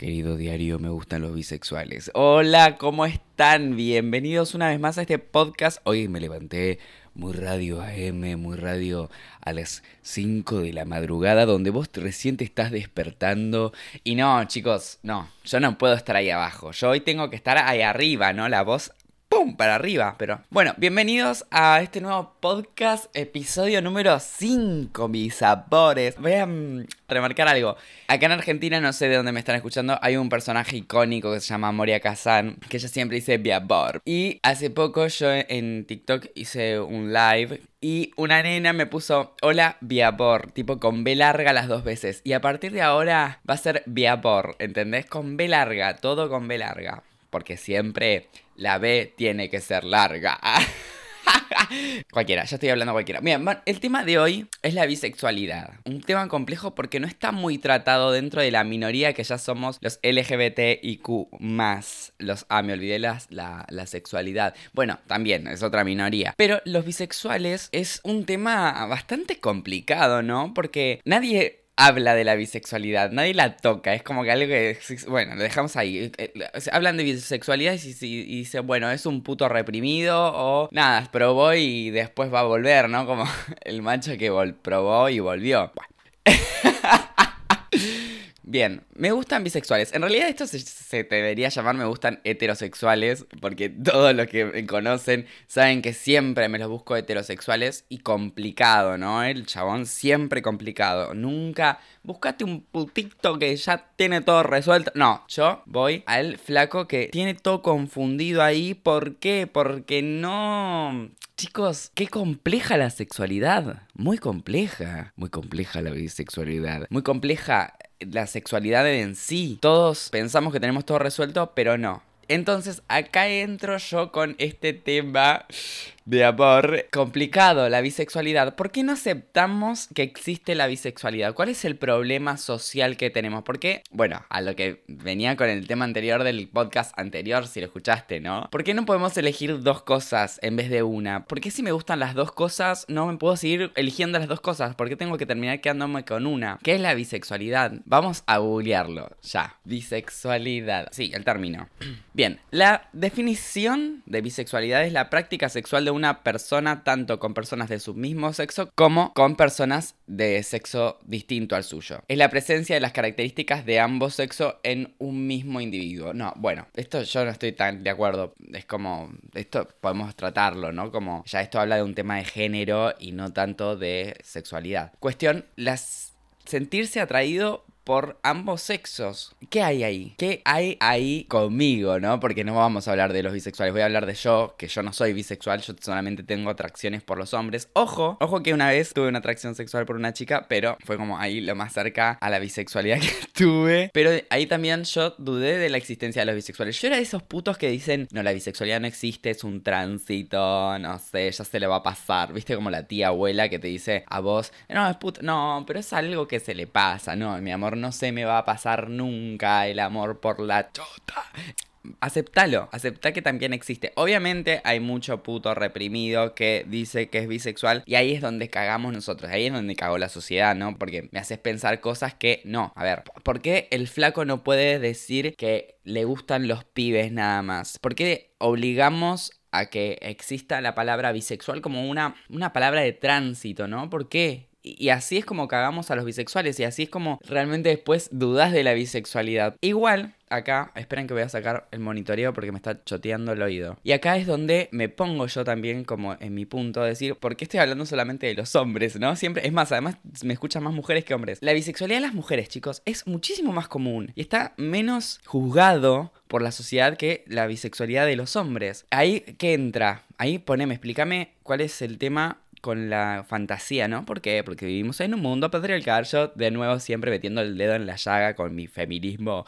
Querido diario, me gustan los bisexuales. Hola, ¿cómo están? Bienvenidos una vez más a este podcast. Hoy me levanté muy radio AM, muy radio a las 5 de la madrugada, donde vos recién te estás despertando. Y no, chicos, no, yo no puedo estar ahí abajo. Yo hoy tengo que estar ahí arriba, ¿no? La voz para arriba. Pero bueno, bienvenidos a este nuevo podcast, episodio número 5, mis sabores. Voy a mm, remarcar algo. Acá en Argentina, no sé de dónde me están escuchando, hay un personaje icónico que se llama Moria Kazan, que ella siempre dice Viabor. Y hace poco yo en TikTok hice un live y una nena me puso hola Viabor, tipo con B larga las dos veces. Y a partir de ahora va a ser Viabor, ¿entendés? Con B larga, todo con B larga. Porque siempre la B tiene que ser larga. cualquiera, ya estoy hablando cualquiera. Bien, el tema de hoy es la bisexualidad. Un tema complejo porque no está muy tratado dentro de la minoría que ya somos los LGBTIQ. Los. Ah, me olvidé la, la sexualidad. Bueno, también es otra minoría. Pero los bisexuales es un tema bastante complicado, ¿no? Porque nadie habla de la bisexualidad, nadie la toca, es como que algo que, bueno, lo dejamos ahí. Eh, eh, hablan de bisexualidad y, y, dicen, bueno, es un puto reprimido o nada, probó y después va a volver, ¿no? Como el macho que probó y volvió. Bien, me gustan bisexuales. En realidad esto se, debería llamar me gustan heterosexuales, porque todos los que me conocen saben que siempre me los busco heterosexuales y complicado, ¿no? El chabón siempre complicado. Nunca, búscate un putito que ya tiene todo resuelto. No, yo voy al flaco que tiene todo confundido ahí. ¿Por qué? Porque no... Chicos, qué compleja la sexualidad. Muy compleja. Muy compleja la bisexualidad. Muy compleja la sexualidad en sí. Todos pensamos que tenemos todo resuelto, pero no. Entonces acá entro yo con este tema de amor complicado, la bisexualidad. ¿Por qué no aceptamos que existe la bisexualidad? ¿Cuál es el problema social que tenemos? Porque, bueno, a lo que venía con el tema anterior del podcast anterior, si lo escuchaste, ¿no? ¿Por qué no podemos elegir dos cosas en vez de una? ¿Por qué si me gustan las dos cosas no me puedo seguir eligiendo las dos cosas? ¿Por qué tengo que terminar quedándome con una? ¿Qué es la bisexualidad? Vamos a googlearlo, ya. Bisexualidad. Sí, el término. Bien, la definición de bisexualidad es la práctica sexual de una persona tanto con personas de su mismo sexo como con personas de sexo distinto al suyo. Es la presencia de las características de ambos sexos en un mismo individuo. No, bueno, esto yo no estoy tan de acuerdo. Es como, esto podemos tratarlo, ¿no? Como ya esto habla de un tema de género y no tanto de sexualidad. Cuestión, las sentirse atraído por ambos sexos. ¿Qué hay ahí? ¿Qué hay ahí conmigo, no? Porque no vamos a hablar de los bisexuales, voy a hablar de yo, que yo no soy bisexual, yo solamente tengo atracciones por los hombres. Ojo, ojo que una vez tuve una atracción sexual por una chica, pero fue como ahí lo más cerca a la bisexualidad que tuve. Pero ahí también yo dudé de la existencia de los bisexuales. Yo era de esos putos que dicen, no, la bisexualidad no existe, es un tránsito, no sé, ya se le va a pasar. ¿Viste como la tía abuela que te dice a vos, no, es puto, no, pero es algo que se le pasa, no, mi amor no se me va a pasar nunca el amor por la chota. Aceptalo, acepta que también existe. Obviamente hay mucho puto reprimido que dice que es bisexual y ahí es donde cagamos nosotros, ahí es donde cagó la sociedad, ¿no? Porque me haces pensar cosas que no. A ver, ¿por qué el flaco no puede decir que le gustan los pibes nada más? ¿Por qué obligamos a que exista la palabra bisexual como una, una palabra de tránsito, ¿no? ¿Por qué? Y así es como cagamos a los bisexuales y así es como realmente después dudas de la bisexualidad. Igual, acá, esperen que voy a sacar el monitoreo porque me está choteando el oído. Y acá es donde me pongo yo también como en mi punto de decir, ¿por qué estoy hablando solamente de los hombres, no? Siempre, es más, además me escuchan más mujeres que hombres. La bisexualidad de las mujeres, chicos, es muchísimo más común y está menos juzgado por la sociedad que la bisexualidad de los hombres. Ahí, ¿qué entra? Ahí poneme, explícame cuál es el tema con la fantasía, ¿no? ¿Por qué? Porque vivimos en un mundo patriarcal. Yo, de nuevo, siempre metiendo el dedo en la llaga con mi feminismo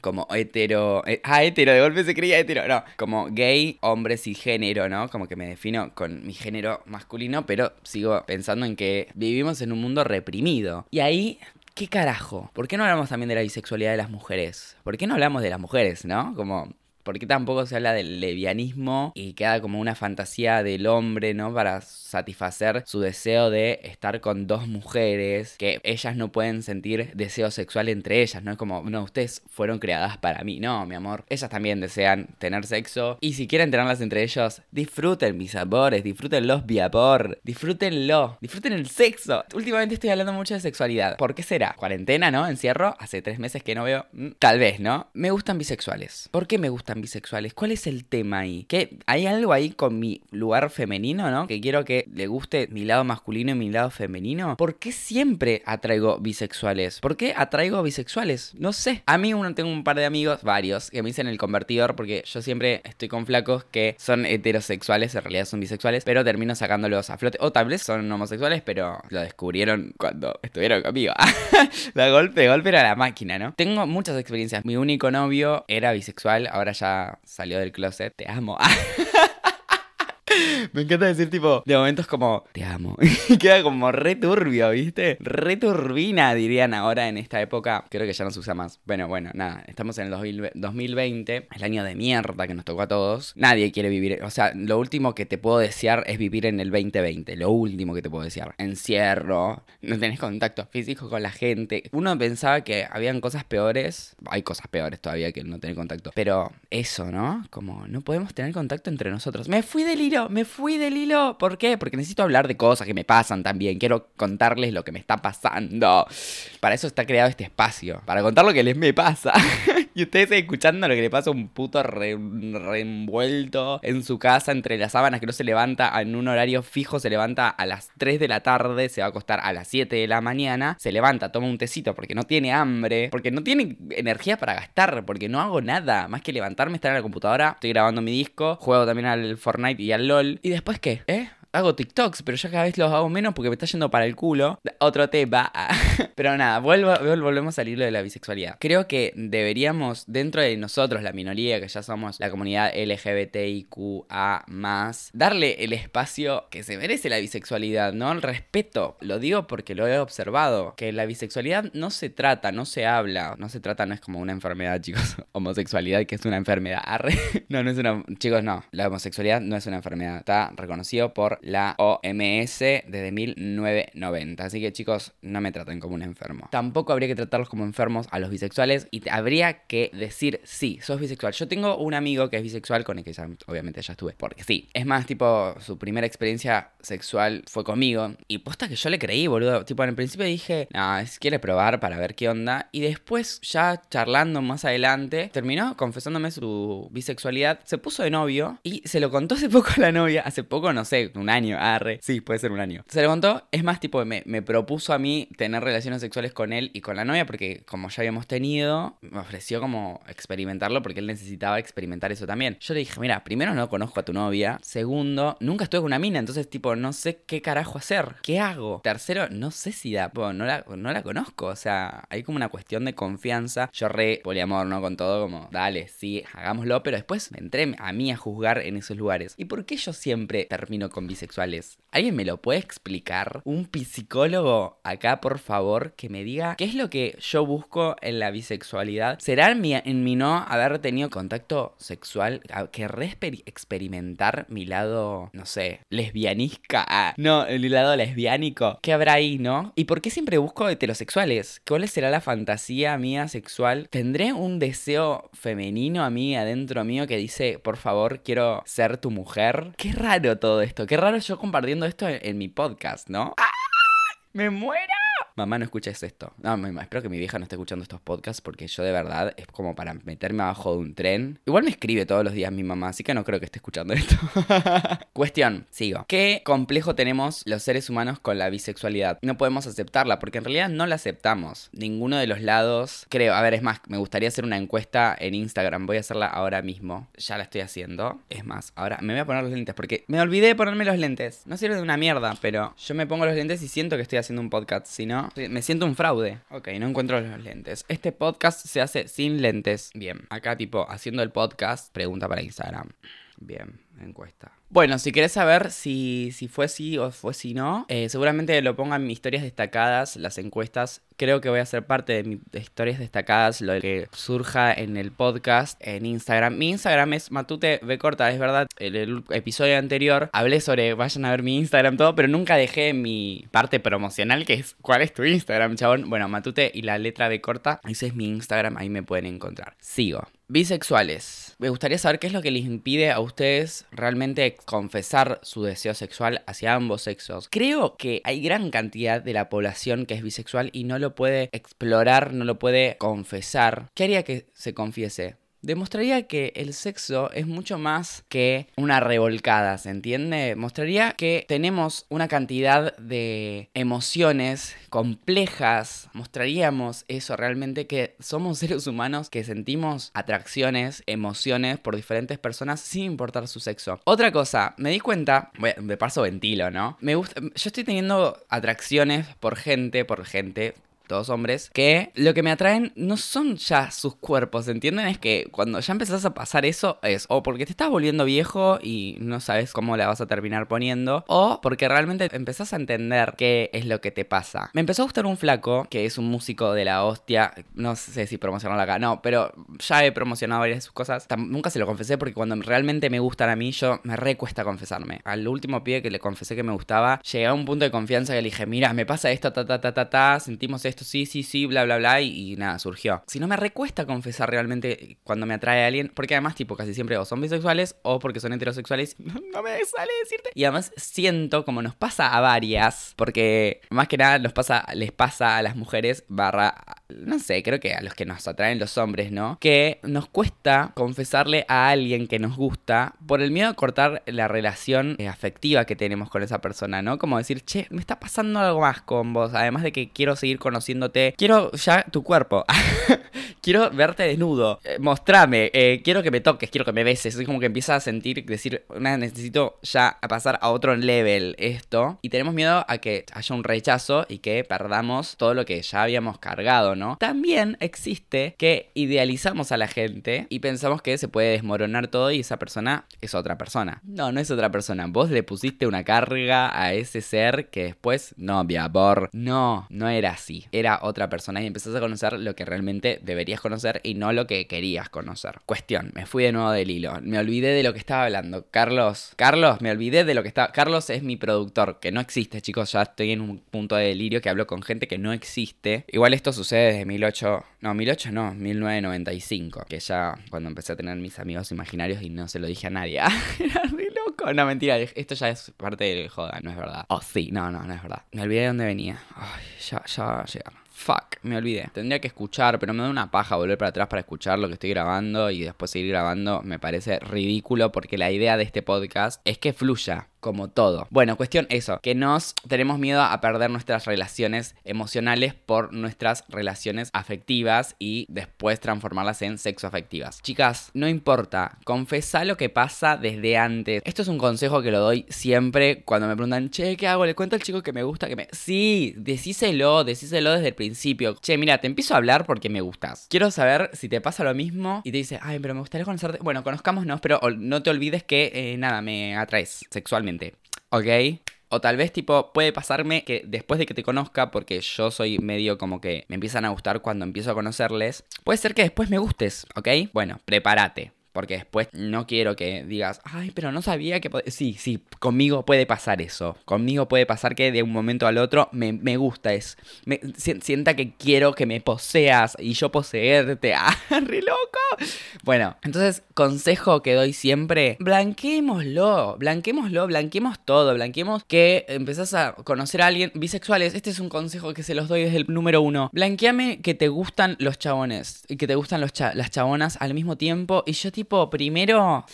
como hetero. Eh, ah, hetero, de golpe se creía hetero. No, como gay, hombre género, ¿no? Como que me defino con mi género masculino, pero sigo pensando en que vivimos en un mundo reprimido. Y ahí ¿qué carajo? ¿Por qué no hablamos también de la bisexualidad de las mujeres? ¿Por qué no hablamos de las mujeres, no? Como ¿Por qué tampoco se habla del levianismo y queda como una fantasía del hombre, ¿no? Para satisfacer su deseo de estar con dos mujeres, que ellas no pueden sentir deseo sexual entre ellas, ¿no? Es como, no, ustedes fueron creadas para mí, no, mi amor. Ellas también desean tener sexo y si quieren tenerlas entre ellos, disfruten mis amores, disfrútenlos mi amor, disfrútenlo, disfruten el sexo. Últimamente estoy hablando mucho de sexualidad. ¿Por qué será? Cuarentena, ¿no? Encierro, hace tres meses que no veo. Mm, tal vez, ¿no? Me gustan bisexuales. ¿Por qué me gustan bisexuales? ¿Cuál es el tema ahí? ¿Que hay algo ahí con mi lugar femenino, ¿no? Que quiero que le guste mi lado masculino y mi lado femenino. ¿Por qué siempre atraigo bisexuales? ¿Por qué atraigo bisexuales? No sé. A mí uno tengo un par de amigos, varios, que me dicen el convertidor porque yo siempre estoy con flacos que son heterosexuales, en realidad son bisexuales, pero termino sacándolos a flote. O tal vez son homosexuales, pero lo descubrieron cuando estuvieron conmigo. la golpe, golpe era la máquina, ¿no? Tengo muchas experiencias. Mi único novio era bisexual, ahora ya salió del closet. Te amo. Me encanta decir tipo, de momentos como, te amo. Y queda como re turbio, ¿viste? Re turbina, dirían ahora en esta época. Creo que ya no se usa más. Bueno, bueno, nada. Estamos en el 2020, el año de mierda que nos tocó a todos. Nadie quiere vivir. O sea, lo último que te puedo desear es vivir en el 2020. Lo último que te puedo desear. Encierro. No tenés contacto físico con la gente. Uno pensaba que habían cosas peores. Hay cosas peores todavía que no tener contacto. Pero eso, ¿no? Como no podemos tener contacto entre nosotros. Me fui del me fui del hilo. ¿Por qué? Porque necesito hablar de cosas que me pasan también. Quiero contarles lo que me está pasando. Para eso está creado este espacio. Para contar lo que les me pasa. y ustedes escuchando lo que le pasa a un puto reenvuelto en su casa entre las sábanas que no se levanta en un horario fijo. Se levanta a las 3 de la tarde. Se va a acostar a las 7 de la mañana. Se levanta, toma un tecito porque no tiene hambre. Porque no tiene energía para gastar. Porque no hago nada. Más que levantarme, estar en la computadora. Estoy grabando mi disco. Juego también al Fortnite y al ¿Y después qué? ¿Eh? Hago TikToks, pero ya cada vez los hago menos porque me está yendo para el culo. Otro tema. pero nada, vuelvo, volvemos al hilo de la bisexualidad. Creo que deberíamos, dentro de nosotros, la minoría, que ya somos la comunidad LGBTIQA, darle el espacio que se merece la bisexualidad, ¿no? El respeto. Lo digo porque lo he observado. Que la bisexualidad no se trata, no se habla. No se trata, no es como una enfermedad, chicos. Homosexualidad, que es una enfermedad. Arre. No, no es una. Chicos, no. La homosexualidad no es una enfermedad. Está reconocido por la OMS desde 1990. Así que chicos, no me traten como un enfermo. Tampoco habría que tratarlos como enfermos a los bisexuales y habría que decir, sí, sos bisexual. Yo tengo un amigo que es bisexual con el que ya, obviamente ya estuve. Porque sí, es más tipo, su primera experiencia sexual fue conmigo. Y posta que yo le creí, boludo. Tipo, en el principio dije, no, es quiere probar para ver qué onda. Y después, ya charlando más adelante, terminó confesándome su bisexualidad. Se puso de novio y se lo contó hace poco a la novia. Hace poco, no sé, un año, arre. Sí, puede ser un año. Se lo contó, es más, tipo, me, me propuso a mí tener relaciones sexuales con él y con la novia porque como ya habíamos tenido, me ofreció como experimentarlo porque él necesitaba experimentar eso también. Yo le dije, mira, primero no conozco a tu novia. Segundo, nunca estuve con una mina, entonces tipo, no sé qué carajo hacer. ¿Qué hago? Tercero, no sé si da, no la, no la conozco. O sea, hay como una cuestión de confianza. Yo re poliamor, ¿no? Con todo como, dale, sí, hagámoslo, pero después me entré a mí a juzgar en esos lugares. ¿Y por qué yo siempre termino con bisexuales? ¿Alguien me lo puede explicar? Un psicólogo acá, por favor, que me diga qué es lo que yo busco en la bisexualidad. ¿Será en mi, en no haber tenido contacto sexual? ¿Querré experimentar mi lado, no sé, lesbianisca? Ah, no, el lado lesbiánico. ¿Qué habrá ahí, no? ¿Y por qué siempre busco heterosexuales? ¿Cuál será la fantasía mía sexual? ¿Tendré un deseo femenino a mí, adentro mío, que dice, por favor, quiero ser tu mujer? Qué raro todo esto. Qué raro yo compartiendo esto en, mi podcast, ¿no? ¡Ah! ¡Me muero! Mamá, no escuches esto. No, espero que mi vieja no esté escuchando estos podcasts porque yo de verdad es como para meterme abajo de un tren. Igual me escribe todos los días mi mamá, así que no creo que esté escuchando esto. Cuestión, sigo. ¿Qué complejo tenemos los seres humanos con la bisexualidad? No podemos aceptarla porque en realidad no la aceptamos. Ninguno de los lados, creo. A ver, es más, me gustaría hacer una encuesta en Instagram. Voy a hacerla ahora mismo. Ya la estoy haciendo. Es más, ahora me voy a poner los lentes porque me olvidé de ponerme los lentes. No sirve de una mierda, pero yo me pongo los lentes y siento que estoy haciendo un podcast. Si no, me siento un fraude. Ok, no encuentro los lentes. Este podcast se hace sin lentes. Bien, acá tipo haciendo el podcast, pregunta para Instagram. Bien, encuesta. Bueno, si querés saber si, si fue sí o fue si no, eh, seguramente lo pongan mis historias destacadas, las encuestas. Creo que voy a ser parte de mis historias destacadas, lo que surja en el podcast, en Instagram. Mi Instagram es Matute es verdad. En el episodio anterior hablé sobre vayan a ver mi Instagram, todo, pero nunca dejé mi parte promocional, que es ¿cuál es tu Instagram, chabón? Bueno, Matute y la letra B corta, ese es mi Instagram, ahí me pueden encontrar. Sigo. Bisexuales. Me gustaría saber qué es lo que les impide a ustedes realmente confesar su deseo sexual hacia ambos sexos. Creo que hay gran cantidad de la población que es bisexual y no lo puede explorar, no lo puede confesar. ¿Qué haría que se confiese? Demostraría que el sexo es mucho más que una revolcada, ¿se entiende? Mostraría que tenemos una cantidad de emociones complejas, mostraríamos eso realmente, que somos seres humanos que sentimos atracciones, emociones por diferentes personas sin importar su sexo. Otra cosa, me di cuenta, bueno, de paso ventilo, ¿no? Me gusta, yo estoy teniendo atracciones por gente, por gente todos hombres, que lo que me atraen no son ya sus cuerpos, ¿entienden? Es que cuando ya empezás a pasar eso es o porque te estás volviendo viejo y no sabes cómo la vas a terminar poniendo, o porque realmente empezás a entender qué es lo que te pasa. Me empezó a gustar un flaco, que es un músico de la hostia, no sé si promocionarlo acá, no, pero ya he promocionado varias de sus cosas, nunca se lo confesé porque cuando realmente me gustan a mí, yo me recuesta confesarme. Al último pie que le confesé que me gustaba, llegué a un punto de confianza que le dije, mira, me pasa esto, ta, ta, ta, ta, ta, sentimos esto sí, sí, sí, bla, bla, bla, y, nada, surgió. Si no me recuesta confesar realmente cuando me atrae a alguien, porque además, tipo, casi siempre o son bisexuales o porque son heterosexuales, no, me sale decirte. Y además siento, como nos pasa a varias, porque más que nada nos pasa, les pasa a las mujeres, barra, no sé, creo que a los que nos atraen los hombres, ¿no? Que nos cuesta confesarle a alguien que nos gusta por el miedo a cortar la relación eh, afectiva que tenemos con esa persona, ¿no? Como decir, che, me está pasando algo más con vos, además de que quiero seguir conociendo quiero ya tu cuerpo, quiero verte desnudo, eh, mostrame, eh, quiero que me toques, quiero que me beses. Es como que empieza a sentir, decir, necesito ya pasar a otro level esto. Y tenemos miedo a que haya un rechazo y que perdamos todo lo que ya habíamos cargado, ¿no? También existe que idealizamos a la gente y pensamos que se puede desmoronar todo y esa persona es otra persona. No, no es otra persona. Vos le pusiste una carga a ese ser que después, no, mi amor, no, no era así era otra persona y empezás a conocer lo que realmente deberías conocer y no lo que querías conocer. Cuestión, me fui de nuevo del hilo. Me olvidé de lo que estaba hablando. Carlos, Carlos, me olvidé de lo que estaba. Carlos es mi productor, que no existe, chicos. Ya estoy en un punto de delirio que hablo con gente que no existe. Igual esto sucede desde 18. No, 18 no, 1995. Que ya cuando empecé a tener mis amigos imaginarios y no se lo dije a nadie. Era re loco. No, mentira, esto ya es parte del joda, no es verdad. Oh, sí, no, no, no es verdad. Me olvidé de dónde venía. Ay, ya, ya llegar. Fuck, me olvidé. Tendría que escuchar, pero me da una paja volver para atrás para escuchar lo que estoy grabando y después seguir grabando. Me parece ridículo porque la idea de este podcast es que fluya como todo. Bueno, cuestión eso, que nos tenemos miedo a perder nuestras relaciones emocionales por nuestras relaciones afectivas y después transformarlas en sexo afectivas. Chicas, no importa, confesa lo que pasa desde antes. Esto es un consejo que lo doy siempre cuando me preguntan, che, ¿qué hago? Le cuento al chico que me gusta, que me... Sí, decíselo, decíselo desde el principio. Che, mira, te empiezo a hablar porque me gustas. Quiero saber si te pasa lo mismo y te dice, ay, pero me gustaría conocerte. Bueno, conozcámonos, pero no te olvides que, eh, nada, me atraes sexualmente ¿Ok? O tal vez tipo puede pasarme que después de que te conozca, porque yo soy medio como que me empiezan a gustar cuando empiezo a conocerles, puede ser que después me gustes, ¿ok? Bueno, prepárate. Porque después no quiero que digas, ay, pero no sabía que... Sí, sí, conmigo puede pasar eso. Conmigo puede pasar que de un momento al otro me, gusta, es... Me, sienta que quiero que me poseas y yo poseerte. ¡Ah, re loco! Bueno, entonces, consejo que doy siempre, blanquémoslo, blanquémoslo, blanquemos todo, blanquemos que empezás a conocer a alguien bisexuales. Este es un consejo que se los doy desde el número uno. Blanqueame que te gustan los chabones y que te gustan los las chabonas al mismo tiempo y yo te tipo, primero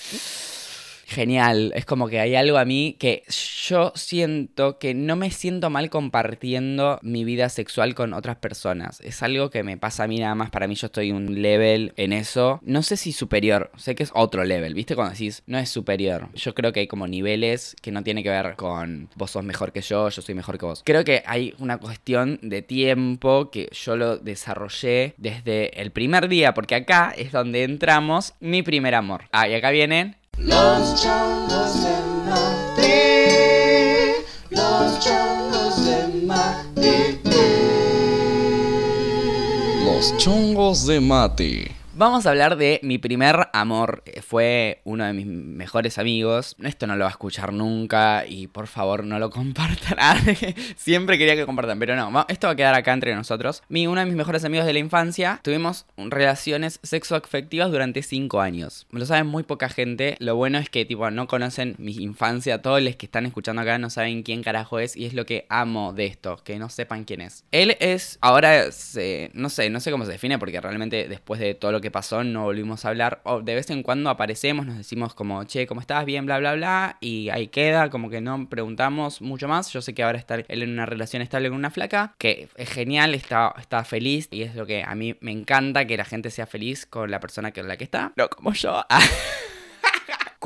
genial. Es como que hay algo a mí que yo siento que no me siento mal compartiendo mi vida sexual con otras personas. Es algo que me pasa a mí nada más. Para mí yo estoy un level en eso. No sé si superior. Sé que es otro level. ¿Viste? Cuando decís, no es superior. Yo creo que hay como niveles que no tiene que ver con vos sos mejor que yo, yo soy mejor que vos. Creo que hay una cuestión de tiempo que yo lo desarrollé desde el primer día. Porque acá es donde entramos mi primer amor. Ah, y acá vienen los changos de Madrid, los changos de Madrid. Los chongos de mate. Vamos a hablar de mi primer amor. Fue uno de mis mejores amigos. Esto no lo va a escuchar nunca y por favor no lo compartan. Siempre quería que compartan, pero no. Esto va a quedar acá entre nosotros. Mi, uno de mis mejores amigos de la infancia. Tuvimos relaciones sexoafectivas durante 5 años. Lo saben muy poca gente. Lo bueno es que tipo no conocen mi infancia. Todos los que están escuchando acá no saben quién carajo es y es lo que amo de esto. Que no sepan quién es. Él es, ahora no sé, no sé cómo se define porque realmente después de todo lo que pasó, no volvimos a hablar. O de vez en cuando aparecemos, nos decimos como, che, ¿cómo estás? Bien, bla, bla, bla. Y ahí queda, como que no preguntamos mucho más. Yo sé que ahora está él en una relación estable con una flaca, que es genial, está, está feliz. Y es lo que a mí me encanta, que la gente sea feliz con la persona con la que está. No como yo.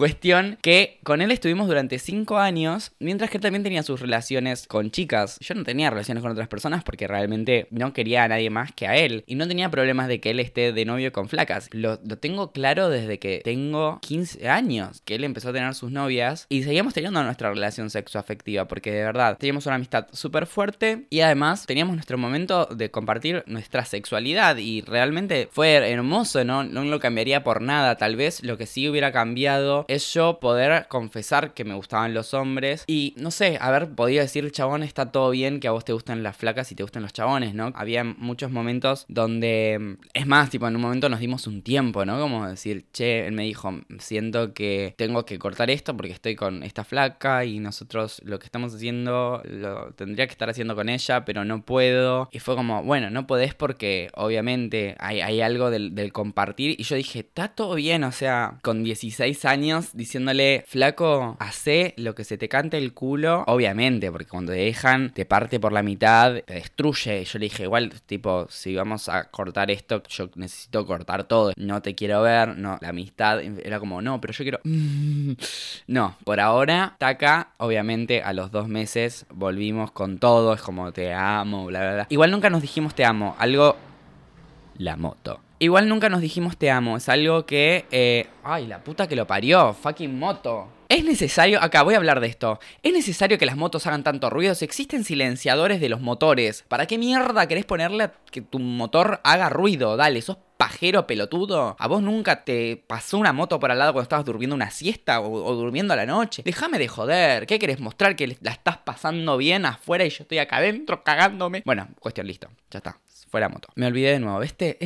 Cuestión que con él estuvimos durante 5 años, mientras que él también tenía sus relaciones con chicas. Yo no tenía relaciones con otras personas porque realmente no quería a nadie más que a él. Y no tenía problemas de que él esté de novio con flacas. Lo, tengo claro desde que tengo 15 años, que él empezó a tener sus novias y seguíamos teniendo nuestra relación sexoafectiva porque de verdad teníamos una amistad súper fuerte y además teníamos nuestro momento de compartir nuestra sexualidad y realmente fue hermoso, ¿no? No lo cambiaría por nada. Tal vez lo que sí hubiera cambiado es yo poder confesar que me gustaban los hombres y no sé, haber podido decir, chabón, está todo bien que a vos te gustan las flacas y te gustan los chabones, ¿no? Había muchos momentos donde, es más, tipo, en un momento nos dimos un tiempo, ¿no? Como decir, che, él me dijo, siento que tengo que cortar esto porque estoy con esta flaca y nosotros lo que estamos haciendo lo tendría que estar haciendo con ella, pero no puedo. Y fue como, bueno, no podés porque obviamente hay, hay algo del, del compartir. Y yo dije, está todo bien, o sea, con 16 años diciéndole, flaco, hace lo que se te cante el culo. Obviamente, porque cuando te dejan, te parte por la mitad, te destruye. Yo le dije, igual, tipo, si vamos a cortar esto, yo necesito cortar todo. No te quiero ver, no, la amistad era como, no, pero yo quiero... no, por ahora, Taca, obviamente, a los dos meses volvimos con todo, es como te amo, bla, bla, bla. Igual nunca nos dijimos te amo, algo... La moto. Igual nunca nos dijimos te amo. Es algo que. Eh, ay, la puta que lo parió. Fucking moto. Es necesario, acá voy a hablar de esto. Es necesario que las motos hagan tanto ruido. Si existen silenciadores de los motores, ¿para qué mierda querés ponerle a que tu motor haga ruido? Dale, sos pajero pelotudo. ¿A vos nunca te pasó una moto por al lado cuando estabas durmiendo una siesta o, o durmiendo a la noche? Déjame de joder. ¿Qué querés mostrar que la estás pasando bien afuera y yo estoy acá adentro cagándome? Bueno, cuestión, listo. Ya está fuera moto. Me olvidé de nuevo. ¿Viste?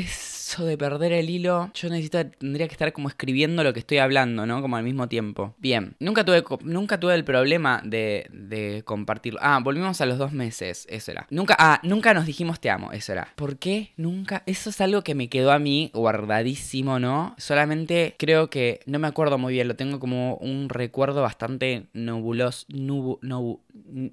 Eso de perder el hilo. Yo necesito, tendría que estar como escribiendo lo que estoy hablando, ¿no? Como al mismo tiempo. Bien. Nunca tuve, nunca tuve el problema de, compartirlo. Ah, volvimos a los dos meses. Eso era. Nunca, ah, nunca nos dijimos te amo. Eso era. ¿Por qué? Nunca. Eso es algo que me quedó a mí guardadísimo, ¿no? Solamente creo que no me acuerdo muy bien. Lo tengo como un recuerdo bastante nebuloso. Nubu, nubu,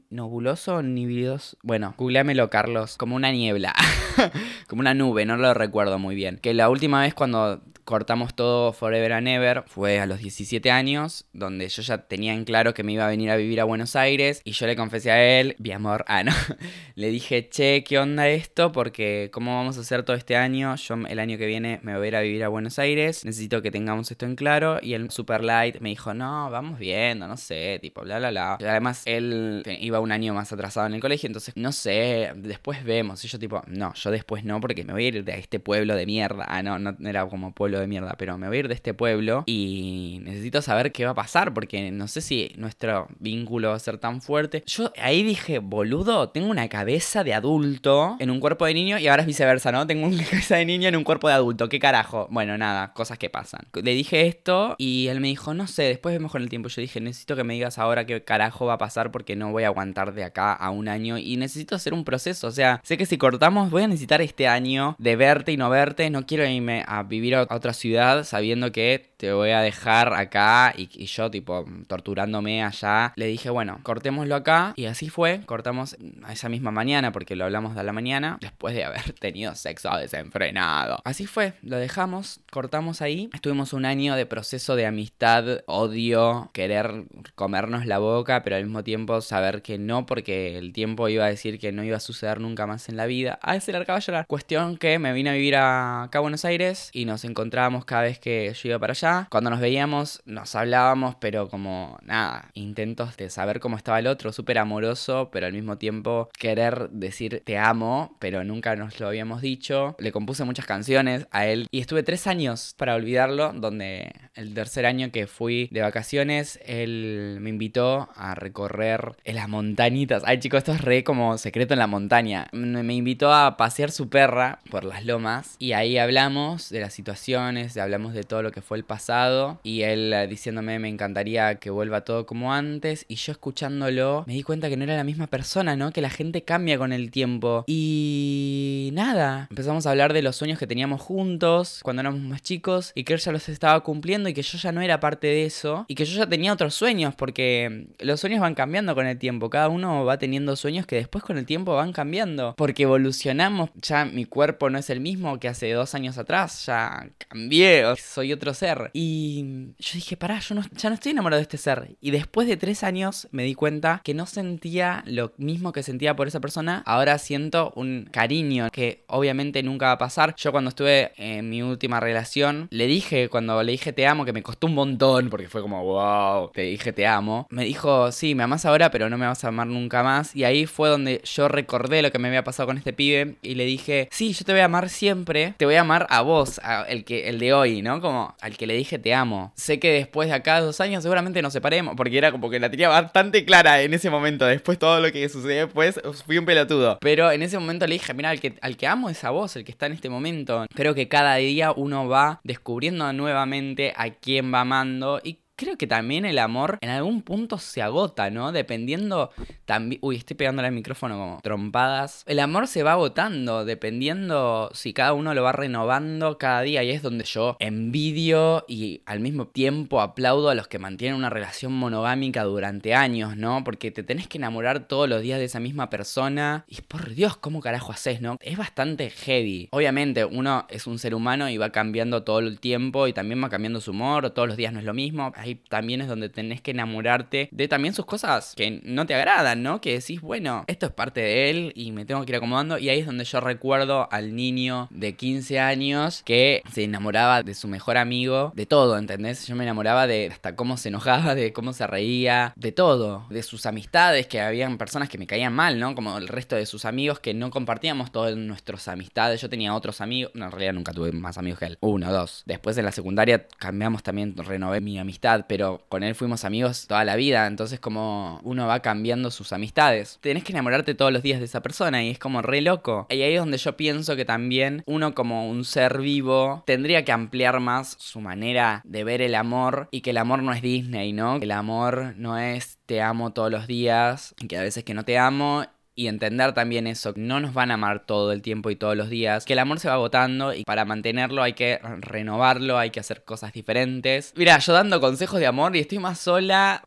nebuloso, nibidoso. Bueno, googleamelo, Carlos. Como una niebla. como una nube, no lo recuerdo muy bien. Que la última vez cuando cortamos todo Forever and Ever fue a los 17 años, donde yo ya tenía en claro que me iba a venir a vivir a Buenos Aires y yo le confesé a él, mi amor, ah, no, le dije, che, ¿qué onda esto? Porque ¿cómo vamos a hacer todo este año? Yo el año que viene me voy a ir a vivir a Buenos Aires, necesito que tengamos esto en claro y el Super Light me dijo, no, vamos viendo, no sé, tipo, bla, bla, bla. además él iba un año más atrasado en el colegio, entonces, no sé, después vemos. Y yo tipo, no, yo después no, porque me voy a ir de este pueblo de mierda. Ah, no, no era como pueblo de mierda, pero me voy a ir de este pueblo y necesito saber qué va a pasar, porque no sé si nuestro vínculo va a ser tan fuerte. Yo ahí dije, boludo, tengo una cabeza de adulto en un cuerpo de niño y ahora es viceversa, ¿no? Tengo una cabeza de niño en un cuerpo de adulto, ¿qué carajo? Bueno, nada, cosas que pasan. Le dije esto y él me dijo, no sé, después vemos con el tiempo. Yo dije, necesito que me digas ahora qué carajo va a pasar porque no voy a aguantar de acá a un año y necesito hacer un proceso. O sea, sé que si cortamos voy a necesitar este año de verte y no verte. No quiero irme a vivir a otra ciudad sabiendo que te voy a dejar acá y, yo tipo torturándome allá. Le dije, bueno, cortémoslo acá y así fue. Cortamos esa misma mañana porque lo hablamos de la mañana después de haber tenido sexo desenfrenado. Así fue, lo dejamos, cortamos ahí. Estuvimos un año de proceso de amistad, odio, querer comernos la boca, pero al mismo tiempo saber que no porque el tiempo iba a decir que no iba a suceder nunca más en la vida. A ese largaba a llorar. Cuestión que me vine a vivir acá a Buenos Aires y nos encontramos encontrábamos cada vez que yo iba para allá. Cuando nos veíamos, nos hablábamos, pero como nada, intentos de saber cómo estaba el otro, súper amoroso, pero al mismo tiempo querer decir te amo, pero nunca nos lo habíamos dicho. Le compuse muchas canciones a él y estuve tres años para olvidarlo, donde el tercer año que fui de vacaciones, él me invitó a recorrer en las montañitas. Ay chicos, esto es re como secreto en la montaña. Me invitó a pasear su perra por las lomas y ahí hablamos de las hablamos de todo lo que fue el pasado y él eh, diciéndome me encantaría que vuelva todo como antes y yo escuchándolo me di cuenta que no era la misma persona, ¿no? Que la gente cambia con el tiempo. Y nada, empezamos a hablar de los sueños que teníamos juntos cuando éramos más chicos y que él ya los estaba cumpliendo y que yo ya no era parte de eso y que yo ya tenía otros sueños porque los sueños van cambiando con el tiempo, cada uno va teniendo sueños que después con el tiempo van cambiando porque evolucionamos, ya mi cuerpo no es el mismo que hace dos años atrás, ya cambié, soy otro ser. Y yo dije, pará, yo ya no estoy enamorado de este ser y después de tres años me di cuenta que no sentía lo mismo que sentía por esa persona, ahora siento un cariño que obviamente nunca va a pasar, yo cuando estuve en mi última relación le dije, cuando le dije te amo, que me costó un montón porque fue como, wow, te dije te amo, me dijo, sí, me amas ahora pero no me vas a amar nunca más y ahí fue donde yo recordé lo que me había pasado con este pibe y le dije, sí, yo te voy a amar siempre, te voy a amar a vos, el, que, el de hoy, ¿no? Como al que le dije te amo. Sé que después de acá dos años seguramente nos separemos, porque era como que la tenía bastante clara en ese momento, después todo lo que sucedió después, fui un pelotudo. Pero en ese momento le dije, mira, al que, al que amo es a vos, el que está en este momento. Creo que cada día uno va descubriendo nuevamente a quién va amando y creo que también el amor en algún punto se agota, ¿no? Dependiendo también... Uy, estoy pegándole al micrófono como trompadas. El amor se va agotando dependiendo si cada uno lo va renovando cada día y es donde yo envidio y al mismo tiempo aplaudo a los que mantienen una relación monogámica durante años, ¿no? Porque te tenés que enamorar todos los días de esa misma persona y por Dios, ¿cómo carajo haces, no? Es bastante heavy. Obviamente uno es un ser humano y va cambiando todo el tiempo y también va cambiando su humor, todos los días no es lo mismo también es donde tenés que enamorarte de también sus cosas que no te agradan, ¿no? Que decís, bueno, esto es parte de él y me tengo que ir acomodando. Y ahí es donde yo recuerdo al niño de 15 años que se enamoraba de su mejor amigo, de todo, ¿entendés? Yo me enamoraba de hasta cómo se enojaba, de cómo se reía, de todo, de sus amistades, que habían personas que me caían mal, ¿no? Como el resto de sus amigos que no compartíamos todas nuestras amistades. Yo tenía otros amigos, no, en realidad nunca tuve más amigos que él, uno, dos. Después en la secundaria cambiamos también, renové mi amistad pero con él fuimos amigos toda la vida, entonces como uno va cambiando sus amistades. Tenés que enamorarte todos los días de esa persona y es como re loco. Y ahí es donde yo pienso que también uno como un ser vivo tendría que ampliar más su manera de ver el amor y que el amor no es Disney, ¿no? El amor no es te amo todos los días, que a veces que no te amo y entender también eso, no nos van a amar todo el tiempo y todos los días, que el amor se va agotando y para mantenerlo hay que renovarlo, hay que hacer cosas diferentes. Mira, yo dando consejos de amor y estoy más sola.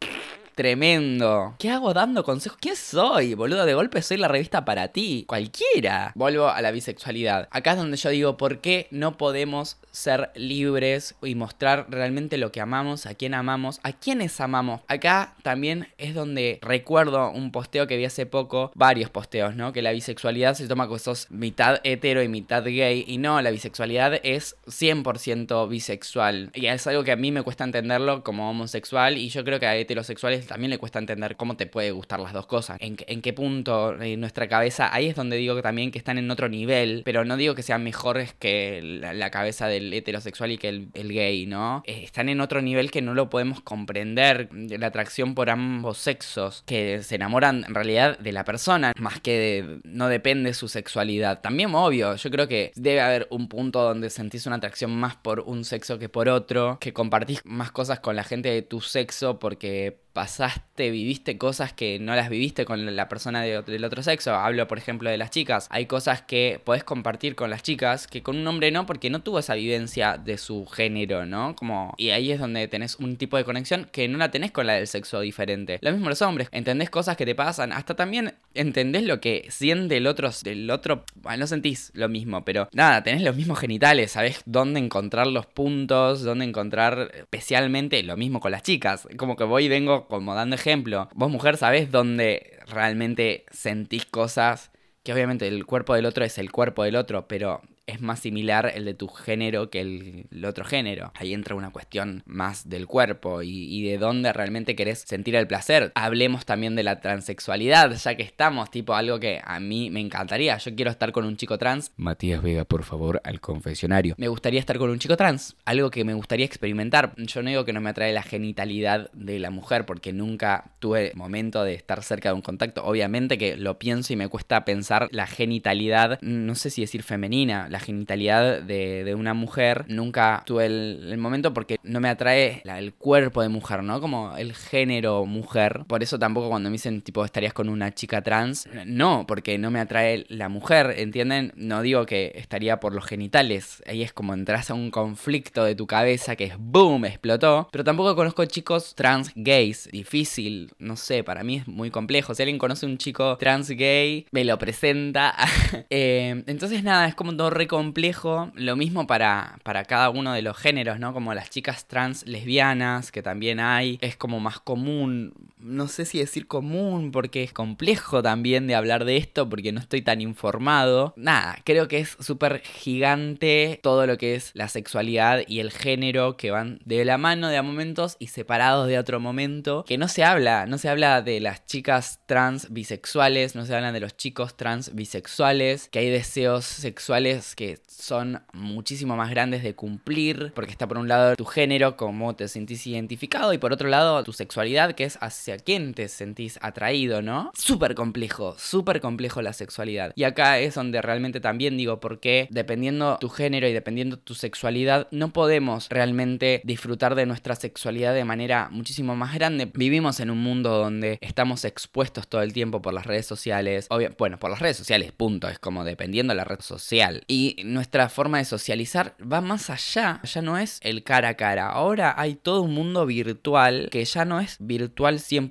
Tremendo. ¿Qué hago dando consejos? ¿Quién soy? Boludo, de golpe soy la revista para ti. Cualquiera. Vuelvo a la bisexualidad. Acá es donde yo digo, ¿por qué no podemos ser libres y mostrar realmente lo que amamos, a quién amamos, a quiénes amamos? Acá también es donde recuerdo un posteo que vi hace poco, varios posteos, ¿no? Que la bisexualidad se toma que sos mitad hetero y mitad gay. Y no, la bisexualidad es 100% bisexual. Y es algo que a mí me cuesta entenderlo como homosexual y yo creo que a heterosexuales también le cuesta entender cómo te puede gustar las dos cosas. En, qué punto en nuestra cabeza, ahí es donde digo que también que están en otro nivel, pero no digo que sean mejores que la, cabeza del heterosexual y que el, gay, ¿no? Eh, están en otro nivel que no lo podemos comprender, la atracción por ambos sexos, que se enamoran en realidad de la persona, más que de, no depende su sexualidad. También obvio, yo creo que debe haber un punto donde sentís una atracción más por un sexo que por otro, que compartís más cosas con la gente de tu sexo porque pasaste, viviste cosas que no las viviste con la persona del otro sexo. Hablo, por ejemplo, de las chicas. Hay cosas que podés compartir con las chicas que con un hombre no, porque no tuvo esa vivencia de su género, ¿no? Como, y ahí es donde tenés un tipo de conexión que no la tenés con la del sexo diferente. Lo mismo los hombres, entendés cosas que te pasan, hasta también entendés lo que siente el otro, del otro, bueno, no sentís lo mismo, pero nada, tenés los mismos genitales, sabés dónde encontrar los puntos, dónde encontrar especialmente lo mismo con las chicas. Como que voy y vengo como dando ejemplo, vos mujer sabés dónde realmente sentís cosas que obviamente el cuerpo del otro es el cuerpo del otro, pero es más similar el de tu género que el, el otro género. Ahí entra una cuestión más del cuerpo y, y de dónde realmente querés sentir el placer. Hablemos también de la transexualidad, ya que estamos, tipo algo que a mí me encantaría. Yo quiero estar con un chico trans. Matías Vega, por favor, al confesionario. Me gustaría estar con un chico trans, algo que me gustaría experimentar. Yo no digo que no me atrae la genitalidad de la mujer porque nunca tuve momento de estar cerca de un contacto. Obviamente que lo pienso y me cuesta pensar la genitalidad, no sé si decir femenina, la genitalidad de, una mujer. Nunca tuve el, momento porque no me atrae el cuerpo de mujer, ¿no? Como el género mujer. Por eso tampoco cuando me dicen tipo estarías con una chica trans, no, porque no me atrae la mujer, ¿entienden? No digo que estaría por los genitales. Ahí es como entras a un conflicto de tu cabeza que es boom, explotó. Pero tampoco conozco chicos trans gays. Difícil, no sé, para mí es muy complejo. Si alguien conoce un chico trans gay, me lo presenta. eh, entonces nada, es como todo re complejo. Lo mismo para, para cada uno de los géneros, ¿no? Como las chicas trans lesbianas, que también hay. Es como más común. No sé si decir común, porque es complejo también de hablar de esto, porque no estoy tan informado. Nada, creo que es súper gigante todo lo que es la sexualidad y el género que van de la mano de a momentos y separados de otro momento. Que no se habla, no se habla de las chicas trans bisexuales, no se habla de los chicos trans bisexuales, que hay deseos sexuales que son muchísimo más grandes de cumplir, porque está por un lado tu género, cómo te sentís identificado, y por otro lado tu sexualidad, que es hacia quién te sentís atraído, ¿no? Súper complejo, súper complejo la sexualidad. Y acá es donde realmente también digo, porque dependiendo tu género y dependiendo tu sexualidad, no podemos realmente disfrutar de nuestra sexualidad de manera muchísimo más grande. Vivimos en un mundo donde estamos expuestos todo el tiempo por las redes sociales, obvio, bueno, por las redes sociales, punto, es como dependiendo de la red social. Y nuestra forma de socializar va más allá, ya no es el cara a cara, ahora hay todo un mundo virtual que ya no es virtual 100%,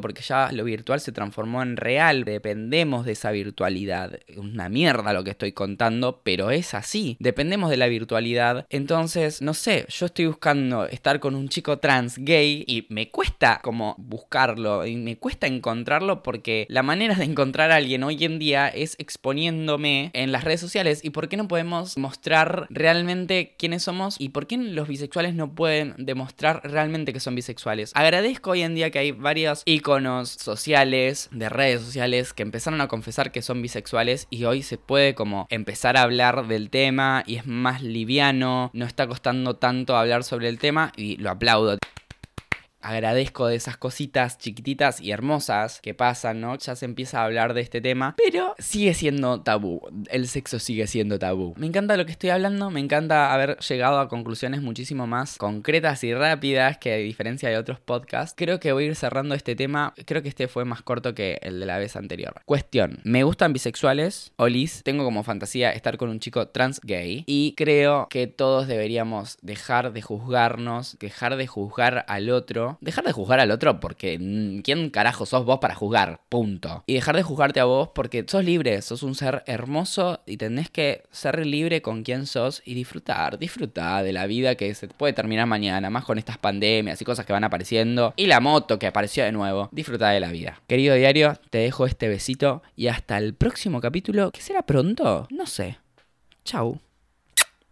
porque ya lo virtual se transformó en real, dependemos de esa virtualidad. Una mierda lo que estoy contando, pero es así, dependemos de la virtualidad. Entonces, no sé, yo estoy buscando estar con un chico trans gay y me cuesta como buscarlo y me cuesta encontrarlo porque la manera de encontrar a alguien hoy en día es exponiéndome en las redes sociales y por qué no podemos mostrar realmente quiénes somos y por qué los bisexuales no pueden demostrar realmente que son bisexuales. Agradezco hoy en día que hay varios iconos sociales, de redes sociales, que empezaron a confesar que son bisexuales y hoy se puede como empezar a hablar del tema y es más liviano, no está costando tanto hablar sobre el tema y lo aplaudo agradezco de esas cositas chiquititas y hermosas que pasan, ¿no? Ya se empieza a hablar de este tema, pero sigue siendo tabú. El sexo sigue siendo tabú. Me encanta lo que estoy hablando, me encanta haber llegado a conclusiones muchísimo más concretas y rápidas que a diferencia de otros podcasts. Creo que voy a ir cerrando este tema. Creo que este fue más corto que el de la vez anterior. Cuestión. Me gustan bisexuales, olis. Tengo como fantasía estar con un chico trans gay. Y creo que todos deberíamos dejar de juzgarnos, dejar de juzgar al otro dejar de juzgar al otro porque ¿quién carajo sos vos para juzgar? Punto. Y dejar de juzgarte a vos porque sos libre, sos un ser hermoso y tenés que ser libre con quien sos y disfrutar, disfrutar de la vida que se puede terminar mañana, más con estas pandemias y cosas que van apareciendo. Y la moto que apareció de nuevo. Disfrutar de la vida. Querido diario, te dejo este besito y hasta el próximo capítulo, que será pronto, no sé. Chau.